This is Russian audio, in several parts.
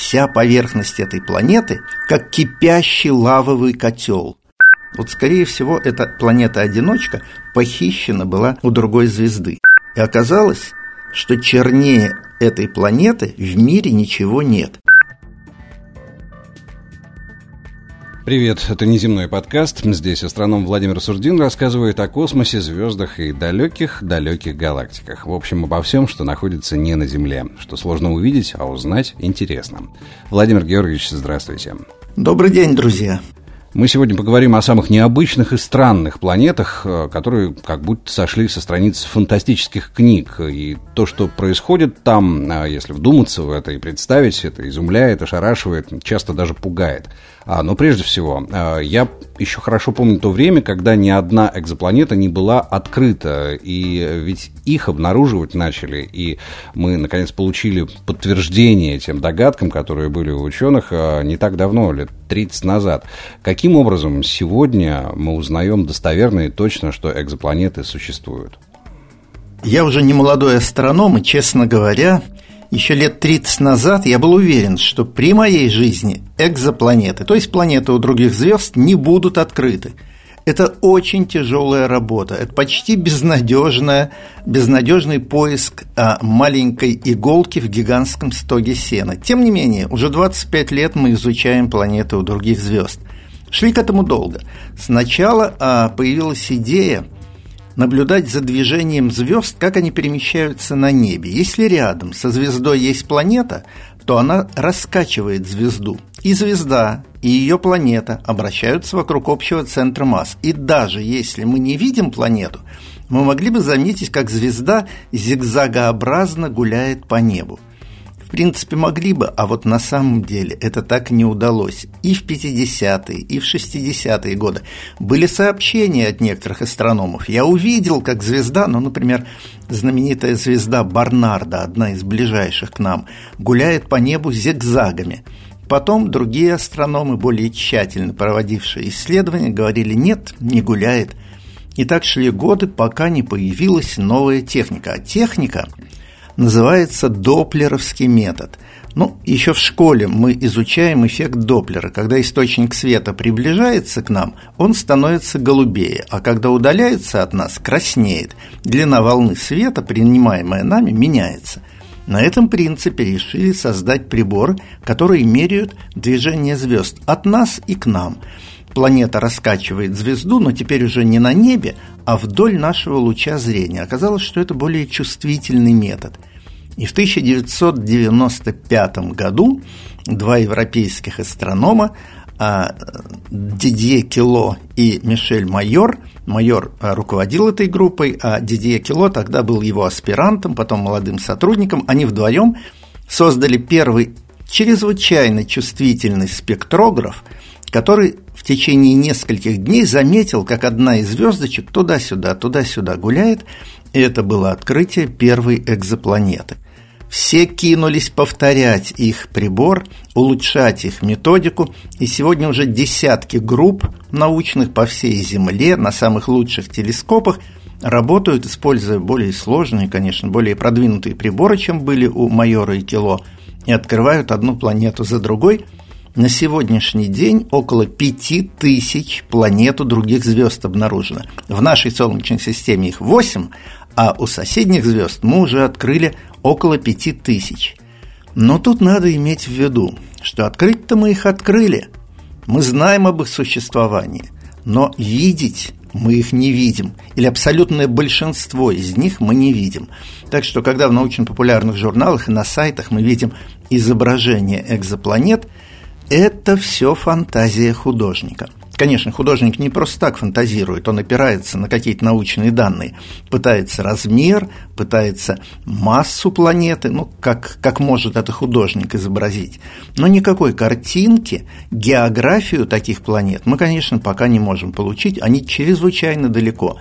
Вся поверхность этой планеты как кипящий лавовый котел. Вот, скорее всего, эта планета-одиночка похищена была у другой звезды. И оказалось, что чернее этой планеты в мире ничего нет. Привет, это неземной подкаст. Здесь астроном Владимир Сурдин рассказывает о космосе, звездах и далеких-далеких галактиках. В общем, обо всем, что находится не на Земле, что сложно увидеть, а узнать интересно. Владимир Георгиевич, здравствуйте. Добрый день, друзья. Мы сегодня поговорим о самых необычных и странных планетах, э, которые как будто сошли со страниц фантастических книг. И то, что происходит там, э, если вдуматься в это и представить, это изумляет, ошарашивает, часто даже пугает. А, но прежде всего, э, я еще хорошо помню то время, когда ни одна экзопланета не была открыта. И ведь их обнаруживать начали, и мы, наконец, получили подтверждение тем догадкам, которые были у ученых не так давно, лет 30 назад. Каким образом сегодня мы узнаем достоверно и точно, что экзопланеты существуют? Я уже не молодой астроном, и, честно говоря, еще лет 30 назад я был уверен, что при моей жизни экзопланеты, то есть планеты у других звезд, не будут открыты. Это очень тяжелая работа, это почти безнадежная, безнадежный поиск а, маленькой иголки в гигантском стоге сена. Тем не менее, уже 25 лет мы изучаем планеты у других звезд. Шли к этому долго. Сначала а, появилась идея – наблюдать за движением звезд, как они перемещаются на небе. Если рядом со звездой есть планета, то она раскачивает звезду. И звезда, и ее планета обращаются вокруг общего центра масс. И даже если мы не видим планету, мы могли бы заметить, как звезда зигзагообразно гуляет по небу. Принципе, могли бы, а вот на самом деле это так не удалось. И в 50-е, и в 60-е годы были сообщения от некоторых астрономов. Я увидел, как звезда, ну, например, знаменитая звезда Барнарда, одна из ближайших к нам, гуляет по небу зигзагами. Потом другие астрономы, более тщательно проводившие исследования, говорили, нет, не гуляет. И так шли годы, пока не появилась новая техника. А техника называется доплеровский метод. Ну, еще в школе мы изучаем эффект Доплера. Когда источник света приближается к нам, он становится голубее, а когда удаляется от нас, краснеет. Длина волны света, принимаемая нами, меняется. На этом принципе решили создать прибор, который меряют движение звезд от нас и к нам. Планета раскачивает звезду, но теперь уже не на небе, а вдоль нашего луча зрения. Оказалось, что это более чувствительный метод – и в 1995 году два европейских астронома а, Дидье Кило и Мишель Майор. Майор а, руководил этой группой, а Дидье Кило тогда был его аспирантом, потом молодым сотрудником. Они вдвоем создали первый чрезвычайно чувствительный спектрограф, который в течение нескольких дней заметил, как одна из звездочек туда-сюда, туда-сюда гуляет, и это было открытие первой экзопланеты – все кинулись повторять их прибор, улучшать их методику, и сегодня уже десятки групп научных по всей Земле на самых лучших телескопах работают, используя более сложные, конечно, более продвинутые приборы, чем были у майора и Кило, и открывают одну планету за другой. На сегодняшний день около пяти тысяч планет у других звезд обнаружено. В нашей Солнечной системе их восемь, а у соседних звезд мы уже открыли около пяти тысяч. Но тут надо иметь в виду, что открыть-то мы их открыли. Мы знаем об их существовании, но видеть мы их не видим, или абсолютное большинство из них мы не видим. Так что, когда в научно-популярных журналах и на сайтах мы видим изображение экзопланет, это все фантазия художника – Конечно, художник не просто так фантазирует, он опирается на какие-то научные данные, пытается размер, пытается массу планеты, ну, как, как может это художник изобразить. Но никакой картинки, географию таких планет мы, конечно, пока не можем получить, они чрезвычайно далеко.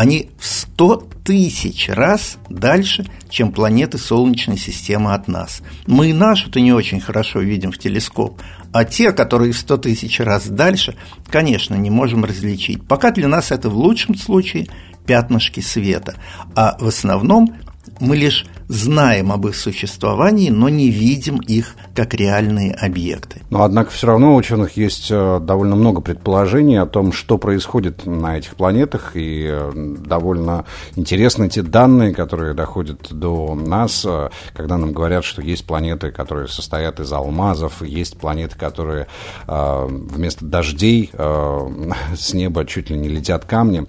Они в 100 тысяч раз дальше, чем планеты Солнечной системы от нас. Мы и нашу-то не очень хорошо видим в телескоп, а те, которые в 100 тысяч раз дальше, конечно, не можем различить. Пока для нас это в лучшем случае пятнышки света, а в основном мы лишь знаем об их существовании, но не видим их как реальные объекты. Но, однако, все равно у ученых есть э, довольно много предположений о том, что происходит на этих планетах, и э, довольно интересны те данные, которые доходят до нас, э, когда нам говорят, что есть планеты, которые состоят из алмазов, есть планеты, которые вместо дождей с неба чуть ли не летят камни.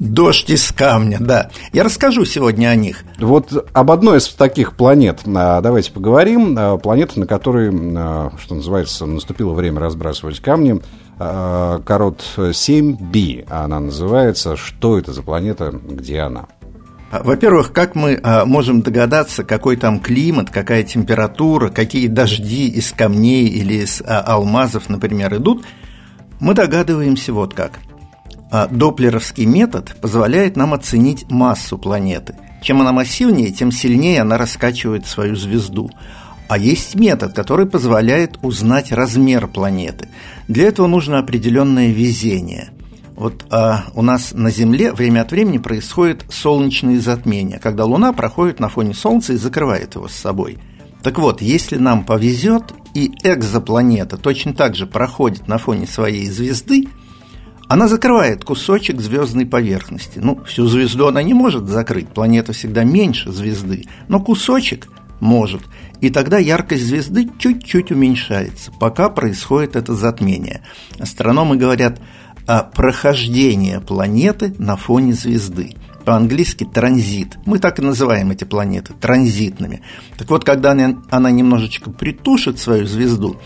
Дождь из камня, да. Я расскажу сегодня о них. Вот об одной из таких планет а, давайте поговорим. А, планета, на которой, а, что называется, наступило время разбрасывать камни. Корот 7b она называется. Что это за планета, где она? Во-первых, как мы можем догадаться, какой там климат, какая температура, какие дожди из камней или из алмазов, например, идут, мы догадываемся вот как – а доплеровский метод позволяет нам оценить массу планеты. Чем она массивнее, тем сильнее она раскачивает свою звезду. А есть метод, который позволяет узнать размер планеты. Для этого нужно определенное везение. Вот а, у нас на Земле время от времени происходит солнечные затмения, когда Луна проходит на фоне Солнца и закрывает его с собой. Так вот, если нам повезет, и экзопланета точно так же проходит на фоне своей звезды – она закрывает кусочек звездной поверхности. Ну, всю звезду она не может закрыть, планета всегда меньше звезды, но кусочек может. И тогда яркость звезды чуть-чуть уменьшается, пока происходит это затмение. Астрономы говорят о прохождении планеты на фоне звезды. По-английски транзит. Мы так и называем эти планеты транзитными. Так вот, когда она, немножечко притушит свою звезду,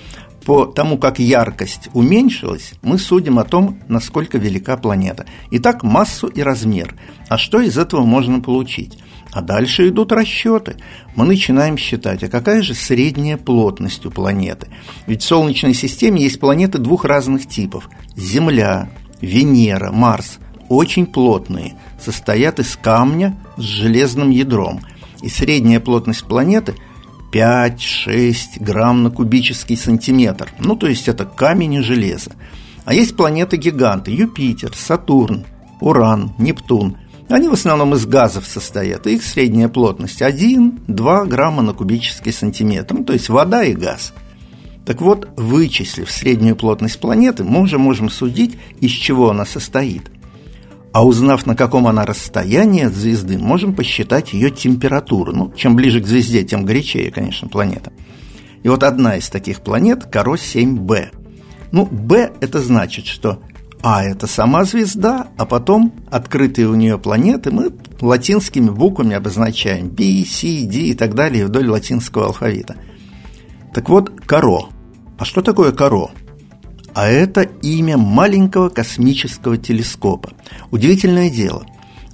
по тому, как яркость уменьшилась, мы судим о том, насколько велика планета. Итак, массу и размер. А что из этого можно получить? А дальше идут расчеты. Мы начинаем считать, а какая же средняя плотность у планеты? Ведь в Солнечной системе есть планеты двух разных типов. Земля, Венера, Марс – очень плотные, состоят из камня с железным ядром. И средняя плотность планеты – 5-6 грамм на кубический сантиметр. Ну, то есть это камень и железо. А есть планеты-гиганты – Юпитер, Сатурн, Уран, Нептун. Они в основном из газов состоят, их средняя плотность 1-2 грамма на кубический сантиметр, ну, то есть вода и газ. Так вот, вычислив среднюю плотность планеты, мы уже можем судить, из чего она состоит – а узнав, на каком она расстоянии от звезды, можем посчитать ее температуру. Ну, чем ближе к звезде, тем горячее, конечно, планета. И вот одна из таких планет – Каро 7b. Ну, b – это значит, что А – это сама звезда, а потом открытые у нее планеты мы латинскими буквами обозначаем B, C, D и так далее вдоль латинского алфавита. Так вот, Каро. А что такое Каро? А это имя маленького космического телескопа. Удивительное дело.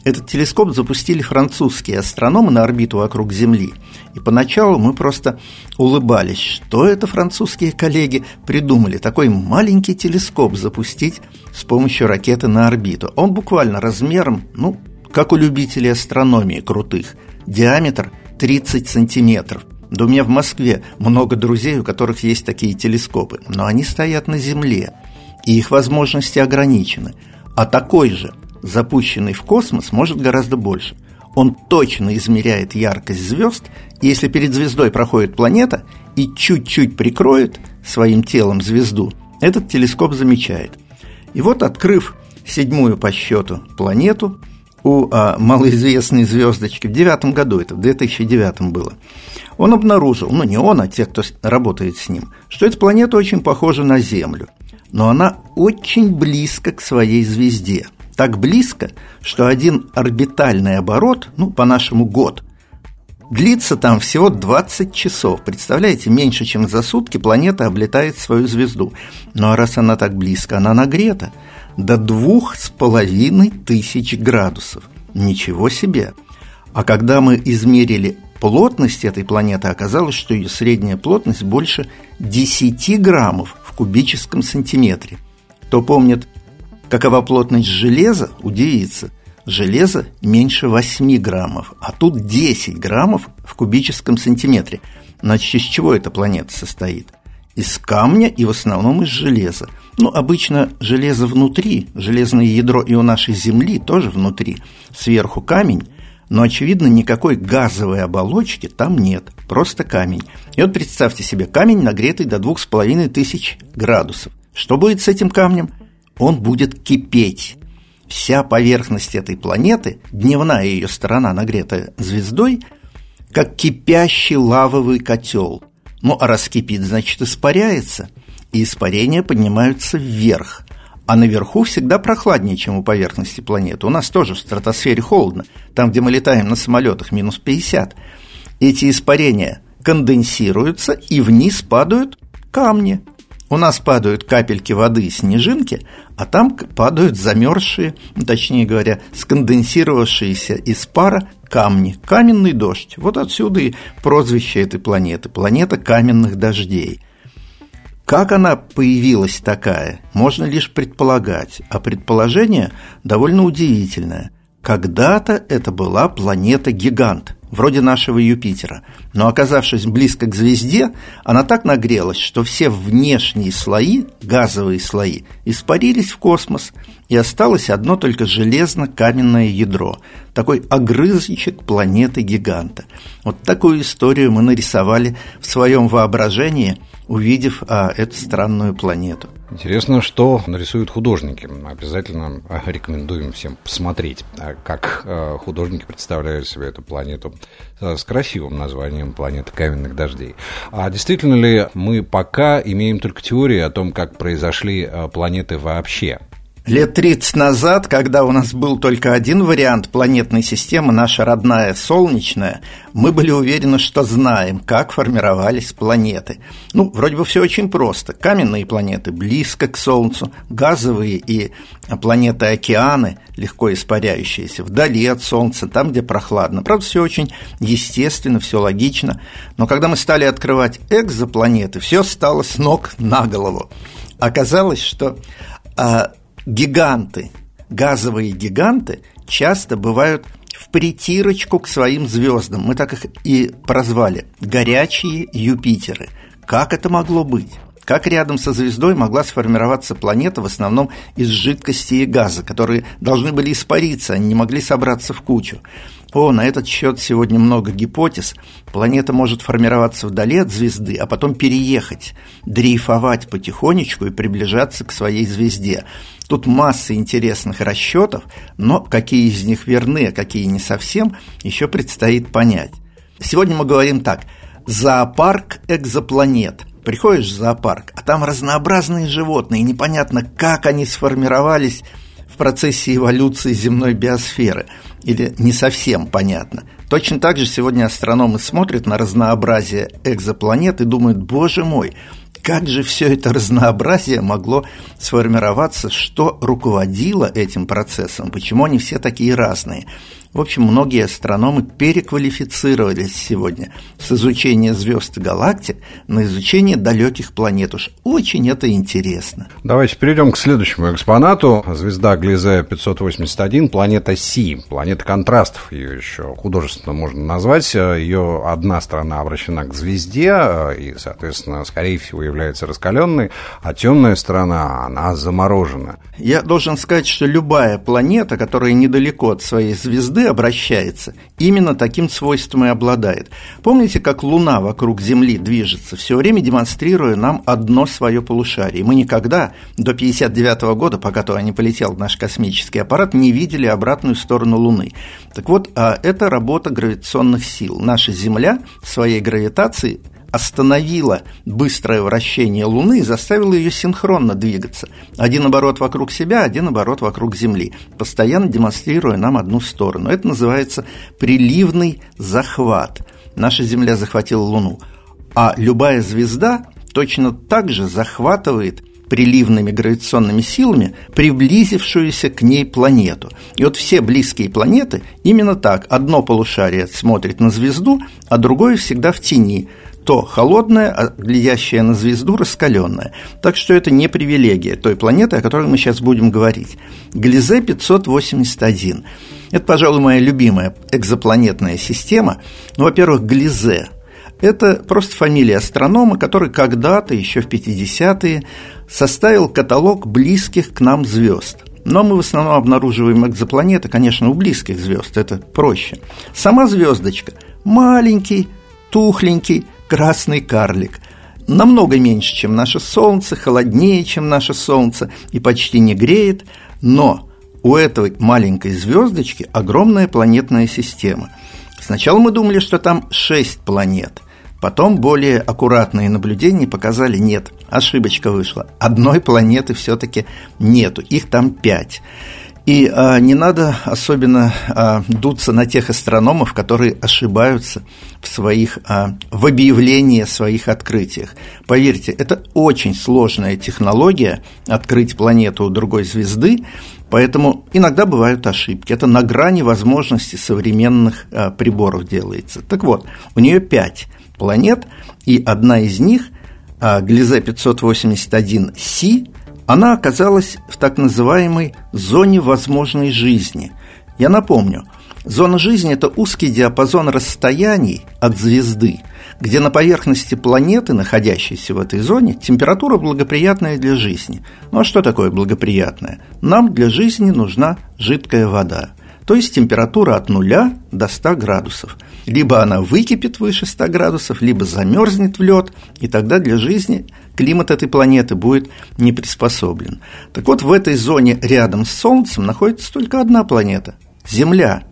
Этот телескоп запустили французские астрономы на орбиту вокруг Земли. И поначалу мы просто улыбались, что это французские коллеги придумали такой маленький телескоп запустить с помощью ракеты на орбиту. Он буквально размером, ну, как у любителей астрономии крутых, диаметр 30 сантиметров. Да у меня в Москве много друзей, у которых есть такие телескопы, но они стоят на Земле, и их возможности ограничены. А такой же, запущенный в космос, может гораздо больше. Он точно измеряет яркость звезд, и если перед звездой проходит планета и чуть-чуть прикроет своим телом звезду, этот телескоп замечает. И вот, открыв седьмую по счету планету у а, малоизвестной звездочки в девятом году, это в 2009 было, он обнаружил, ну не он, а те, кто работает с ним, что эта планета очень похожа на Землю, но она очень близко к своей звезде. Так близко, что один орбитальный оборот, ну, по-нашему год, длится там всего 20 часов. Представляете, меньше, чем за сутки планета облетает свою звезду. Ну а раз она так близко, она нагрета до двух с половиной тысяч градусов. Ничего себе! А когда мы измерили плотность этой планеты оказалось, что ее средняя плотность больше 10 граммов в кубическом сантиметре. Кто помнит, какова плотность железа, удивится. Железо меньше 8 граммов, а тут 10 граммов в кубическом сантиметре. Значит, из чего эта планета состоит? Из камня и в основном из железа. Ну, обычно железо внутри, железное ядро и у нашей Земли тоже внутри. Сверху камень, но, очевидно, никакой газовой оболочки там нет, просто камень. И вот представьте себе, камень нагретый до двух с половиной тысяч градусов. Что будет с этим камнем? Он будет кипеть. Вся поверхность этой планеты, дневная ее сторона, нагретая звездой, как кипящий лавовый котел. Ну, а раз кипит, значит, испаряется. И испарения поднимаются вверх. А наверху всегда прохладнее, чем у поверхности планеты. У нас тоже в стратосфере холодно. Там, где мы летаем на самолетах, минус 50. Эти испарения конденсируются и вниз падают камни. У нас падают капельки воды и снежинки, а там падают замерзшие, ну, точнее говоря, сконденсировавшиеся из пара камни. Каменный дождь. Вот отсюда и прозвище этой планеты. Планета каменных дождей. Как она появилась такая, можно лишь предполагать, а предположение довольно удивительное. Когда-то это была планета-гигант, вроде нашего Юпитера, но оказавшись близко к звезде, она так нагрелась, что все внешние слои, газовые слои, испарились в космос, и осталось одно только железно-каменное ядро, такой огрызочек планеты-гиганта. Вот такую историю мы нарисовали в своем воображении – увидев а, эту странную планету. Интересно, что нарисуют художники. Обязательно рекомендуем всем посмотреть, а, как а, художники представляют себе эту планету с красивым названием «Планета каменных дождей». А действительно ли мы пока имеем только теории о том, как произошли а, планеты вообще? Лет 30 назад, когда у нас был только один вариант планетной системы, наша родная Солнечная, мы были уверены, что знаем, как формировались планеты. Ну, вроде бы все очень просто. Каменные планеты близко к Солнцу, газовые и планеты-океаны, легко испаряющиеся, вдали от Солнца, там, где прохладно. Правда, все очень естественно, все логично. Но когда мы стали открывать экзопланеты, все стало с ног на голову. Оказалось, что а, гиганты, газовые гиганты часто бывают в притирочку к своим звездам. Мы так их и прозвали – горячие Юпитеры. Как это могло быть? Как рядом со звездой могла сформироваться планета в основном из жидкости и газа, которые должны были испариться, они не могли собраться в кучу? О, на этот счет сегодня много гипотез. Планета может формироваться вдали от звезды, а потом переехать, дрейфовать потихонечку и приближаться к своей звезде. Тут масса интересных расчетов, но какие из них верны, а какие не совсем, еще предстоит понять. Сегодня мы говорим так. Зоопарк экзопланет – Приходишь в зоопарк, а там разнообразные животные, непонятно, как они сформировались в процессе эволюции земной биосферы или не совсем понятно. Точно так же сегодня астрономы смотрят на разнообразие экзопланет и думают, боже мой, как же все это разнообразие могло сформироваться, что руководило этим процессом, почему они все такие разные. В общем, многие астрономы переквалифицировались сегодня с изучения звезд и галактик на изучение далеких планет. Уж очень это интересно. Давайте перейдем к следующему экспонату. Звезда Глизея 581, планета Си, планета контрастов, ее еще художественно можно назвать. Ее одна сторона обращена к звезде и, соответственно, скорее всего, является раскаленной, а темная сторона, она заморожена. Я должен сказать, что любая планета, которая недалеко от своей звезды, обращается, именно таким свойством и обладает. Помните, как Луна вокруг Земли движется, все время демонстрируя нам одно свое полушарие. Мы никогда до 1959 года, пока то не полетел наш космический аппарат, не видели обратную сторону Луны. Так вот, а это работа гравитационных сил. Наша Земля своей гравитацией остановила быстрое вращение Луны и заставила ее синхронно двигаться. Один оборот вокруг себя, один оборот вокруг Земли, постоянно демонстрируя нам одну сторону. Это называется приливный захват. Наша Земля захватила Луну. А любая звезда точно так же захватывает приливными гравитационными силами приблизившуюся к ней планету. И вот все близкие планеты именно так. Одно полушарие смотрит на звезду, а другое всегда в тени – то холодное, а глядящее на звезду раскаленное. Так что это не привилегия той планеты, о которой мы сейчас будем говорить. Глизе 581. Это, пожалуй, моя любимая экзопланетная система. Ну, во-первых, Глизе. Это просто фамилия астронома, который когда-то, еще в 50-е, составил каталог близких к нам звезд. Но мы в основном обнаруживаем экзопланеты, конечно, у близких звезд, это проще. Сама звездочка маленький, тухленький красный карлик. Намного меньше, чем наше Солнце, холоднее, чем наше Солнце и почти не греет, но у этой маленькой звездочки огромная планетная система. Сначала мы думали, что там шесть планет. Потом более аккуратные наблюдения показали нет, ошибочка вышла. Одной планеты все-таки нету, их там пять. И а, не надо особенно а, дуться на тех астрономов, которые ошибаются в своих а, в объявлении своих открытиях. Поверьте, это очень сложная технология открыть планету у другой звезды, поэтому иногда бывают ошибки. Это на грани возможностей современных а, приборов делается. Так вот, у нее пять планет, и одна из них, а, Глизе 581c, она оказалась в так называемой зоне возможной жизни. Я напомню, зона жизни – это узкий диапазон расстояний от звезды, где на поверхности планеты, находящейся в этой зоне, температура благоприятная для жизни. Ну а что такое благоприятная? Нам для жизни нужна жидкая вода – то есть температура от нуля до 100 градусов. Либо она выкипит выше 100 градусов, либо замерзнет в лед, и тогда для жизни климат этой планеты будет не приспособлен. Так вот, в этой зоне рядом с Солнцем находится только одна планета – Земля.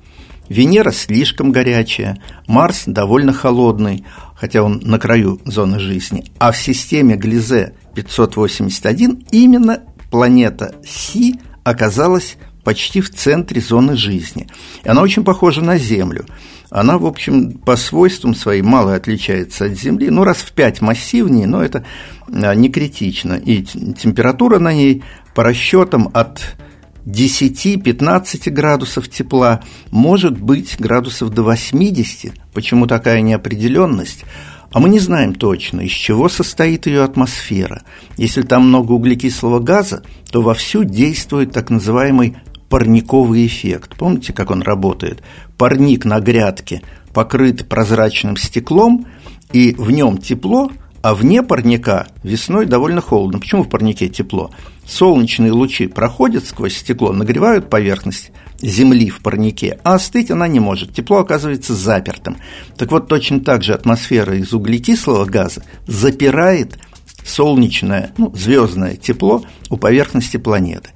Венера слишком горячая, Марс довольно холодный, хотя он на краю зоны жизни. А в системе Глизе 581 именно планета Си оказалась почти в центре зоны жизни. И она очень похожа на Землю. Она, в общем, по свойствам своим мало отличается от Земли, ну, раз в пять массивнее, но это а, не критично. И температура на ней по расчетам от 10-15 градусов тепла, может быть градусов до 80. Почему такая неопределенность? А мы не знаем точно, из чего состоит ее атмосфера. Если там много углекислого газа, то вовсю действует так называемый парниковый эффект. Помните, как он работает? Парник на грядке покрыт прозрачным стеклом, и в нем тепло, а вне парника весной довольно холодно. Почему в парнике тепло? Солнечные лучи проходят сквозь стекло, нагревают поверхность земли в парнике, а остыть она не может. Тепло оказывается запертым. Так вот, точно так же атмосфера из углекислого газа запирает солнечное, ну, звездное тепло у поверхности планеты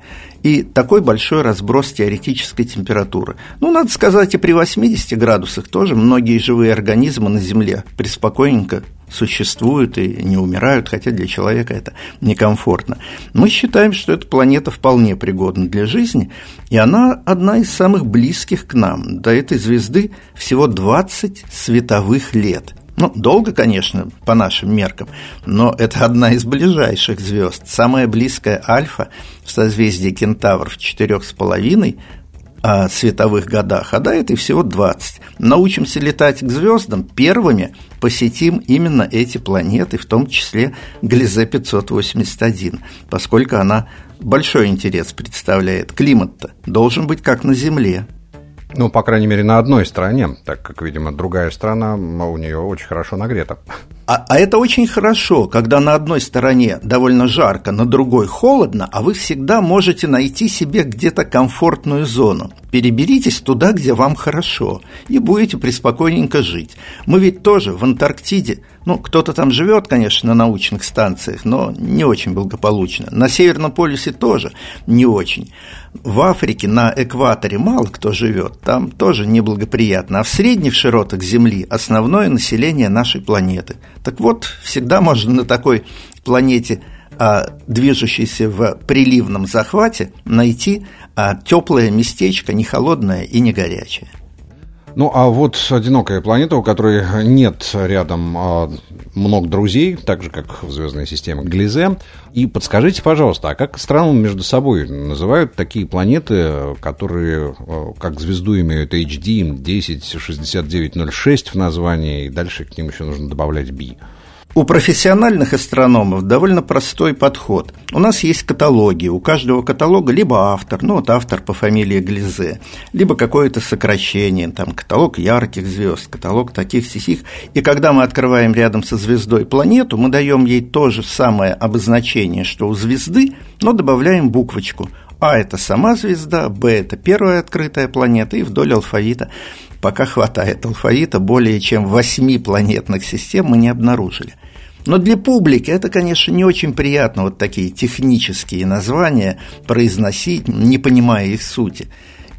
и такой большой разброс теоретической температуры. Ну, надо сказать, и при 80 градусах тоже многие живые организмы на Земле преспокойненько существуют и не умирают, хотя для человека это некомфортно. Мы считаем, что эта планета вполне пригодна для жизни, и она одна из самых близких к нам. До этой звезды всего 20 световых лет – ну, долго, конечно, по нашим меркам, но это одна из ближайших звезд. Самая близкая Альфа в созвездии Кентавр в четырех с половиной а, световых годах, а до этой всего 20. Научимся летать к звездам, первыми посетим именно эти планеты, в том числе Глизе 581, поскольку она большой интерес представляет. Климат-то должен быть как на Земле. Ну, по крайней мере, на одной стороне, так как, видимо, другая страна у нее очень хорошо нагрета. А, а это очень хорошо, когда на одной стороне довольно жарко, на другой холодно, а вы всегда можете найти себе где-то комфортную зону. Переберитесь туда, где вам хорошо, и будете преспокойненько жить. Мы ведь тоже в Антарктиде, ну, кто-то там живет, конечно, на научных станциях, но не очень благополучно. На Северном полюсе тоже не очень. В Африке на экваторе мало кто живет, там тоже неблагоприятно. А в средних широтах Земли основное население нашей планеты. Так вот, всегда можно на такой планете движущейся в приливном захвате, найти а, теплое местечко, не холодное и не горячее. Ну, а вот одинокая планета, у которой нет рядом а, много друзей, так же, как в звездной системе Глизе. И подскажите, пожалуйста, а как страны между собой называют такие планеты, которые а, как звезду имеют HD, 106906 в названии, и дальше к ним еще нужно добавлять B? У профессиональных астрономов довольно простой подход. У нас есть каталоги, у каждого каталога либо автор, ну вот автор по фамилии Глизе, либо какое-то сокращение, там каталог ярких звезд, каталог таких сисих. И когда мы открываем рядом со звездой планету, мы даем ей то же самое обозначение, что у звезды, но добавляем буквочку А – это сама звезда, Б – это первая открытая планета, и вдоль алфавита пока хватает алфавита, более чем восьми планетных систем мы не обнаружили. Но для публики это, конечно, не очень приятно вот такие технические названия произносить, не понимая их сути.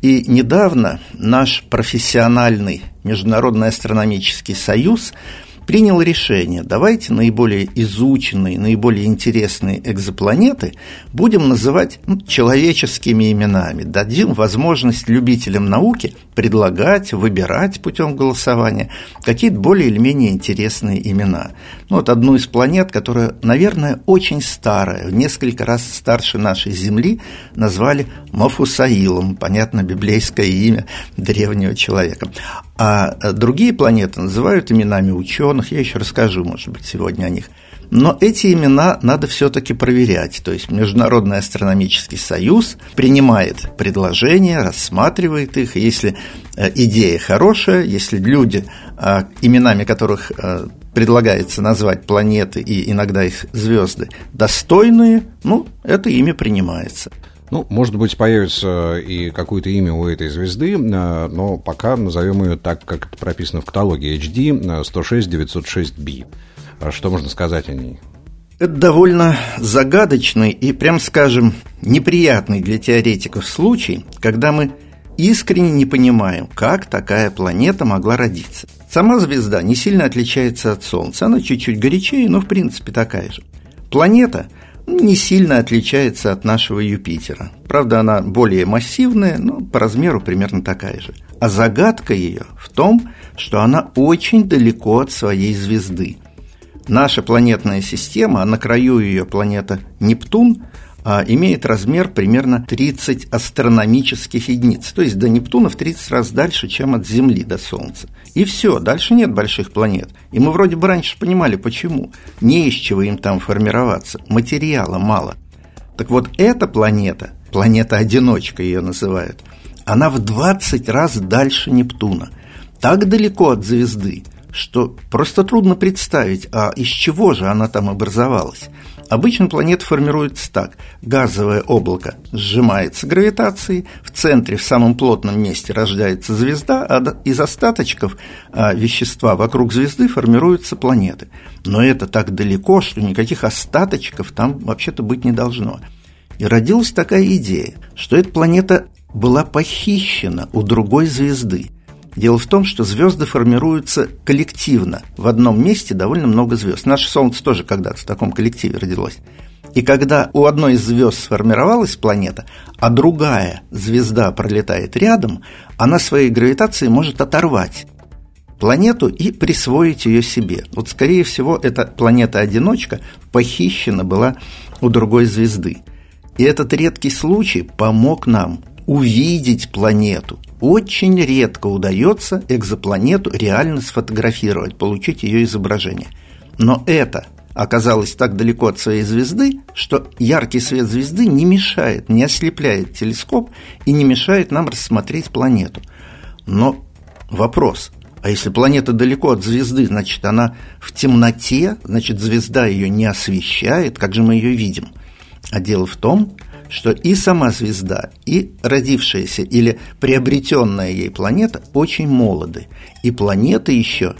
И недавно наш профессиональный Международный астрономический союз – принял решение, давайте наиболее изученные, наиболее интересные экзопланеты будем называть ну, человеческими именами, дадим возможность любителям науки предлагать, выбирать путем голосования какие-то более или менее интересные имена. Ну, вот одну из планет, которая, наверное, очень старая, в несколько раз старше нашей Земли, назвали Мафусаилом, понятно, библейское имя древнего человека. А другие планеты называют именами ученых, я еще расскажу, может быть, сегодня о них. Но эти имена надо все-таки проверять. То есть Международный астрономический союз принимает предложения, рассматривает их. Если э, идея хорошая, если люди, э, именами которых э, предлагается назвать планеты и иногда их звезды, достойные, ну, это имя принимается. Ну, может быть, появится и какое-то имя у этой звезды, но пока назовем ее так, как это прописано в каталоге HD 106906b. А что можно сказать о ней? Это довольно загадочный и, прям скажем, неприятный для теоретиков случай, когда мы искренне не понимаем, как такая планета могла родиться. Сама звезда не сильно отличается от Солнца, она чуть-чуть горячее, но в принципе такая же. Планета не сильно отличается от нашего Юпитера. Правда, она более массивная, но по размеру примерно такая же. А загадка ее в том, что она очень далеко от своей звезды. Наша планетная система, на краю ее планета Нептун, а, имеет размер примерно 30 астрономических единиц, то есть до Нептуна в 30 раз дальше, чем от Земли до Солнца. И все, дальше нет больших планет. И мы вроде бы раньше понимали, почему. Не из чего им там формироваться, материала мало. Так вот, эта планета, планета-одиночка ее называют, она в 20 раз дальше Нептуна. Так далеко от звезды, что просто трудно представить, а из чего же она там образовалась. Обычно планета формируется так. Газовое облако сжимается гравитацией, в центре, в самом плотном месте рождается звезда, а из остаточков а, вещества вокруг звезды формируются планеты. Но это так далеко, что никаких остаточков там вообще-то быть не должно. И родилась такая идея, что эта планета была похищена у другой звезды – Дело в том, что звезды формируются коллективно. В одном месте довольно много звезд. Наше Солнце тоже когда-то в таком коллективе родилось. И когда у одной из звезд сформировалась планета, а другая звезда пролетает рядом, она своей гравитацией может оторвать планету и присвоить ее себе. Вот, скорее всего, эта планета-одиночка похищена была у другой звезды. И этот редкий случай помог нам увидеть планету, очень редко удается экзопланету реально сфотографировать, получить ее изображение. Но это оказалось так далеко от своей звезды, что яркий свет звезды не мешает, не ослепляет телескоп и не мешает нам рассмотреть планету. Но вопрос, а если планета далеко от звезды, значит, она в темноте, значит, звезда ее не освещает, как же мы ее видим? А дело в том, что и сама звезда, и родившаяся или приобретенная ей планета очень молоды. И планета еще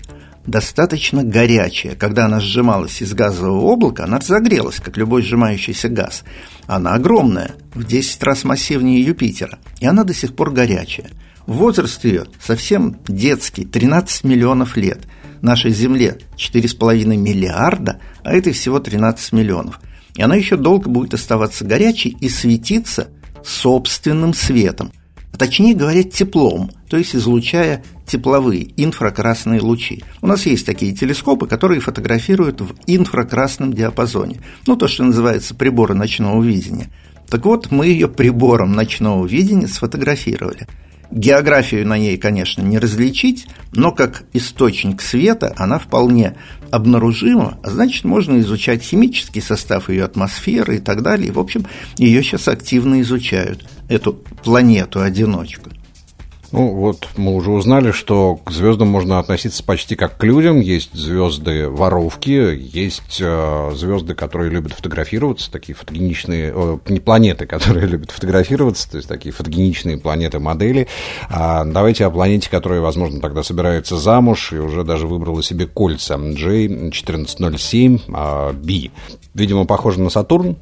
достаточно горячая. Когда она сжималась из газового облака, она разогрелась, как любой сжимающийся газ. Она огромная, в 10 раз массивнее Юпитера, и она до сих пор горячая. Возраст ее совсем детский, 13 миллионов лет. Нашей Земле 4,5 миллиарда, а этой всего 13 миллионов. И она еще долго будет оставаться горячей и светиться собственным светом, а точнее говоря, теплом, то есть излучая тепловые инфракрасные лучи. У нас есть такие телескопы, которые фотографируют в инфракрасном диапазоне. Ну, то, что называется приборы ночного видения. Так вот, мы ее прибором ночного видения сфотографировали – Географию на ней, конечно, не различить, но как источник света она вполне обнаружима, а значит, можно изучать химический состав ее атмосферы и так далее. В общем, ее сейчас активно изучают, эту планету-одиночку. Ну вот мы уже узнали, что к звездам можно относиться почти как к людям. Есть звезды воровки, есть э, звезды, которые любят фотографироваться, такие фотогеничные, э, не планеты, которые любят фотографироваться, то есть такие фотогеничные планеты-модели. А давайте о планете, которая, возможно, тогда собирается замуж и уже даже выбрала себе кольца J1407B. А, Видимо, похоже на Сатурн.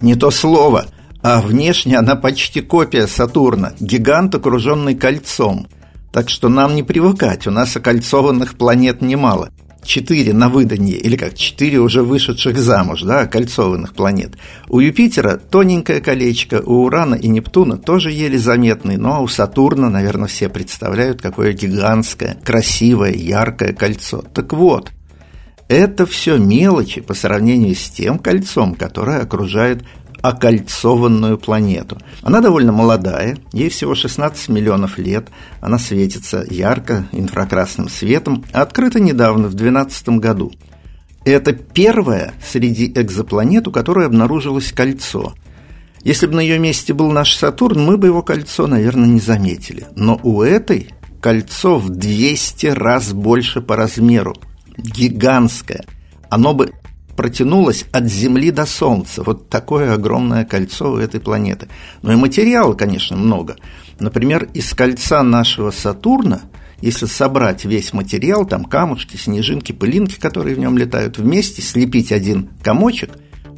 Не то слово – а внешне она почти копия Сатурна, гигант, окруженный кольцом. Так что нам не привыкать, у нас окольцованных планет немало. Четыре на выданье, или как, четыре уже вышедших замуж, да, окольцованных планет. У Юпитера тоненькое колечко, у Урана и Нептуна тоже еле заметный, но у Сатурна, наверное, все представляют, какое гигантское, красивое, яркое кольцо. Так вот, это все мелочи по сравнению с тем кольцом, которое окружает окольцованную планету. Она довольно молодая, ей всего 16 миллионов лет, она светится ярко инфракрасным светом, открыта недавно, в 2012 году. Это первая среди экзопланет, у которой обнаружилось кольцо. Если бы на ее месте был наш Сатурн, мы бы его кольцо, наверное, не заметили. Но у этой кольцо в 200 раз больше по размеру. Гигантское. Оно бы протянулась от Земли до Солнца. Вот такое огромное кольцо у этой планеты. Ну и материала, конечно, много. Например, из кольца нашего Сатурна, если собрать весь материал, там камушки, снежинки, пылинки, которые в нем летают, вместе слепить один комочек,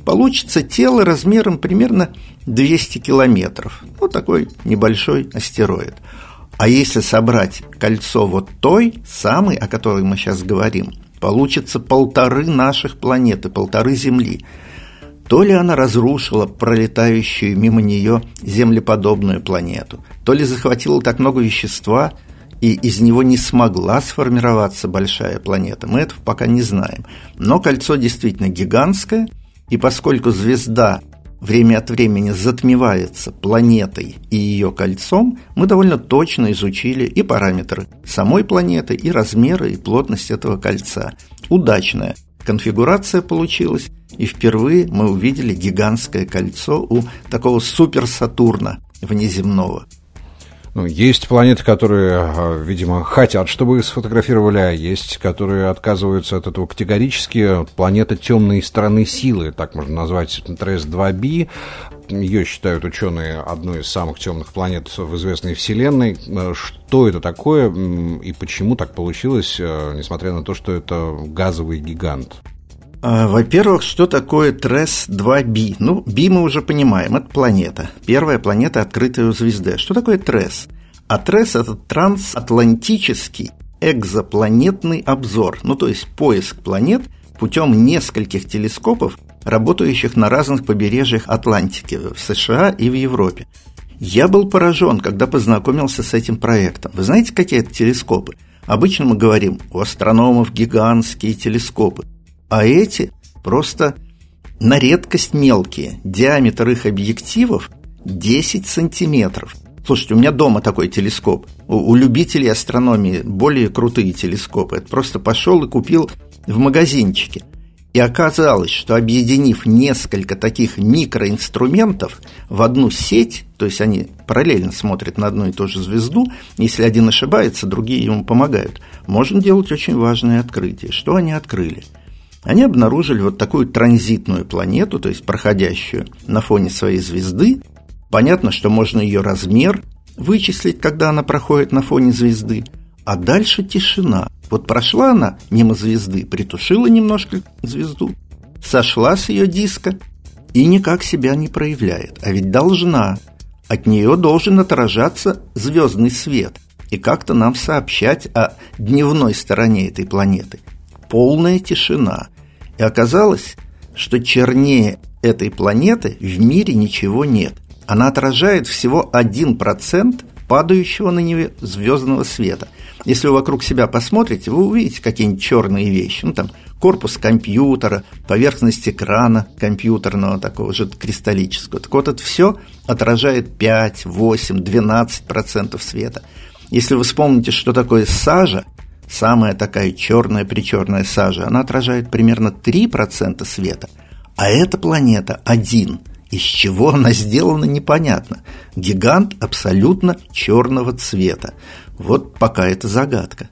получится тело размером примерно 200 километров. Вот такой небольшой астероид. А если собрать кольцо вот той, самой, о которой мы сейчас говорим – Получится полторы наших планеты, полторы Земли. То ли она разрушила пролетающую мимо нее землеподобную планету, то ли захватила так много вещества, и из него не смогла сформироваться большая планета. Мы этого пока не знаем. Но кольцо действительно гигантское, и поскольку звезда время от времени затмевается планетой и ее кольцом, мы довольно точно изучили и параметры самой планеты, и размеры, и плотность этого кольца. Удачная конфигурация получилась, и впервые мы увидели гигантское кольцо у такого супер-Сатурна внеземного. Ну, есть планеты, которые, а, видимо, хотят, чтобы их сфотографировали, а есть, которые отказываются от этого категорически. Планета темной стороны силы, так можно назвать ТРС-2b. Ее считают ученые одной из самых темных планет в известной Вселенной. Что это такое и почему так получилось, а, несмотря на то, что это газовый гигант? А, во-первых, что такое ТРЕС-2b? Ну, B мы уже понимаем, это планета. Первая планета, открытая у звезды. Что такое ТРЕС? А ТРЕС – это трансатлантический экзопланетный обзор, ну то есть поиск планет путем нескольких телескопов, работающих на разных побережьях Атлантики, в США и в Европе. Я был поражен, когда познакомился с этим проектом. Вы знаете, какие это телескопы? Обычно мы говорим, у астрономов гигантские телескопы. А эти просто на редкость мелкие. Диаметр их объективов 10 сантиметров. Слушайте, у меня дома такой телескоп. У, у любителей астрономии более крутые телескопы. Это просто пошел и купил в магазинчике. И оказалось, что объединив несколько таких микроинструментов в одну сеть, то есть они параллельно смотрят на одну и ту же звезду, если один ошибается, другие ему помогают, можно делать очень важное открытие. Что они открыли? Они обнаружили вот такую транзитную планету, то есть проходящую на фоне своей звезды. Понятно, что можно ее размер вычислить, когда она проходит на фоне звезды, а дальше тишина. Вот прошла она мимо звезды, притушила немножко звезду, сошла с ее диска и никак себя не проявляет. А ведь должна. От нее должен отражаться звездный свет и как-то нам сообщать о дневной стороне этой планеты. Полная тишина. И оказалось, что чернее этой планеты в мире ничего нет. Она отражает всего 1% падающего на нее звездного света. Если вы вокруг себя посмотрите, вы увидите какие-нибудь черные вещи. Ну, там, корпус компьютера, поверхность экрана компьютерного, такого же кристаллического. Так вот, это все отражает 5, 8, 12% света. Если вы вспомните, что такое сажа, Самая такая черная причерная сажа, она отражает примерно 3% света, а эта планета один, Из чего она сделана, непонятно. Гигант абсолютно черного цвета. Вот пока это загадка.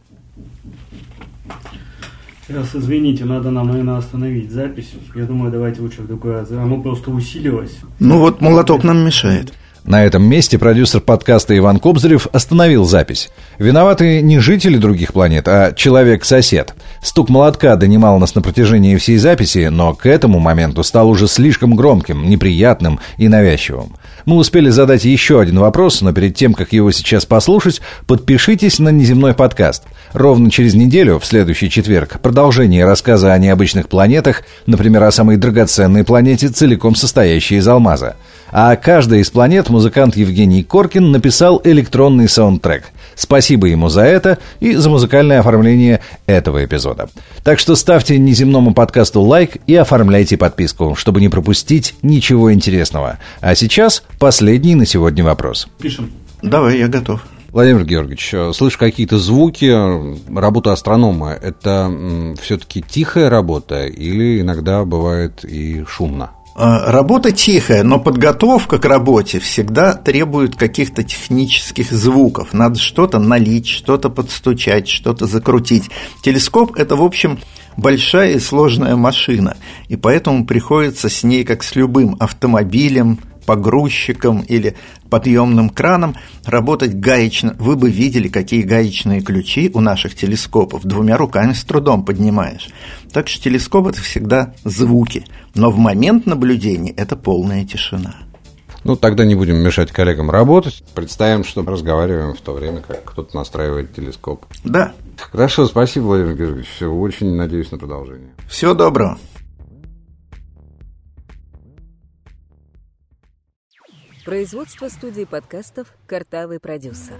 Сейчас, извините, надо нам, наверное, остановить запись. Я думаю, давайте лучше в другой раз. Оно просто усилилось. Ну вот молоток нам мешает. На этом месте продюсер подкаста Иван Кобзарев остановил запись. Виноваты не жители других планет, а человек-сосед. Стук молотка донимал нас на протяжении всей записи, но к этому моменту стал уже слишком громким, неприятным и навязчивым. Мы успели задать еще один вопрос, но перед тем, как его сейчас послушать, подпишитесь на неземной подкаст. Ровно через неделю, в следующий четверг, продолжение рассказа о необычных планетах, например, о самой драгоценной планете, целиком состоящей из алмаза. А каждой из планет музыкант Евгений Коркин написал электронный саундтрек. Спасибо ему за это и за музыкальное оформление этого эпизода. Так что ставьте неземному подкасту лайк и оформляйте подписку, чтобы не пропустить ничего интересного. А сейчас последний на сегодня вопрос. Пишем. Давай, я готов. Владимир Георгиевич, э, слышу какие-то звуки, работа астронома – это все-таки тихая работа или иногда бывает и шумно? А, работа тихая, но подготовка к работе всегда требует каких-то технических звуков. Надо что-то налить, что-то подстучать, что-то закрутить. Телескоп – это, в общем, большая и сложная машина, и поэтому приходится с ней, как с любым автомобилем, погрузчиком или подъемным краном работать гаечно. Вы бы видели, какие гаечные ключи у наших телескопов. Двумя руками с трудом поднимаешь. Так что телескоп – это всегда звуки. Но в момент наблюдения это полная тишина. Ну, тогда не будем мешать коллегам работать. Представим, что разговариваем в то время, как кто-то настраивает телескоп. Да. Хорошо, спасибо, Владимир Георгиевич. Все, очень надеюсь на продолжение. Всего доброго. Производство студии подкастов «Картавый продюсер».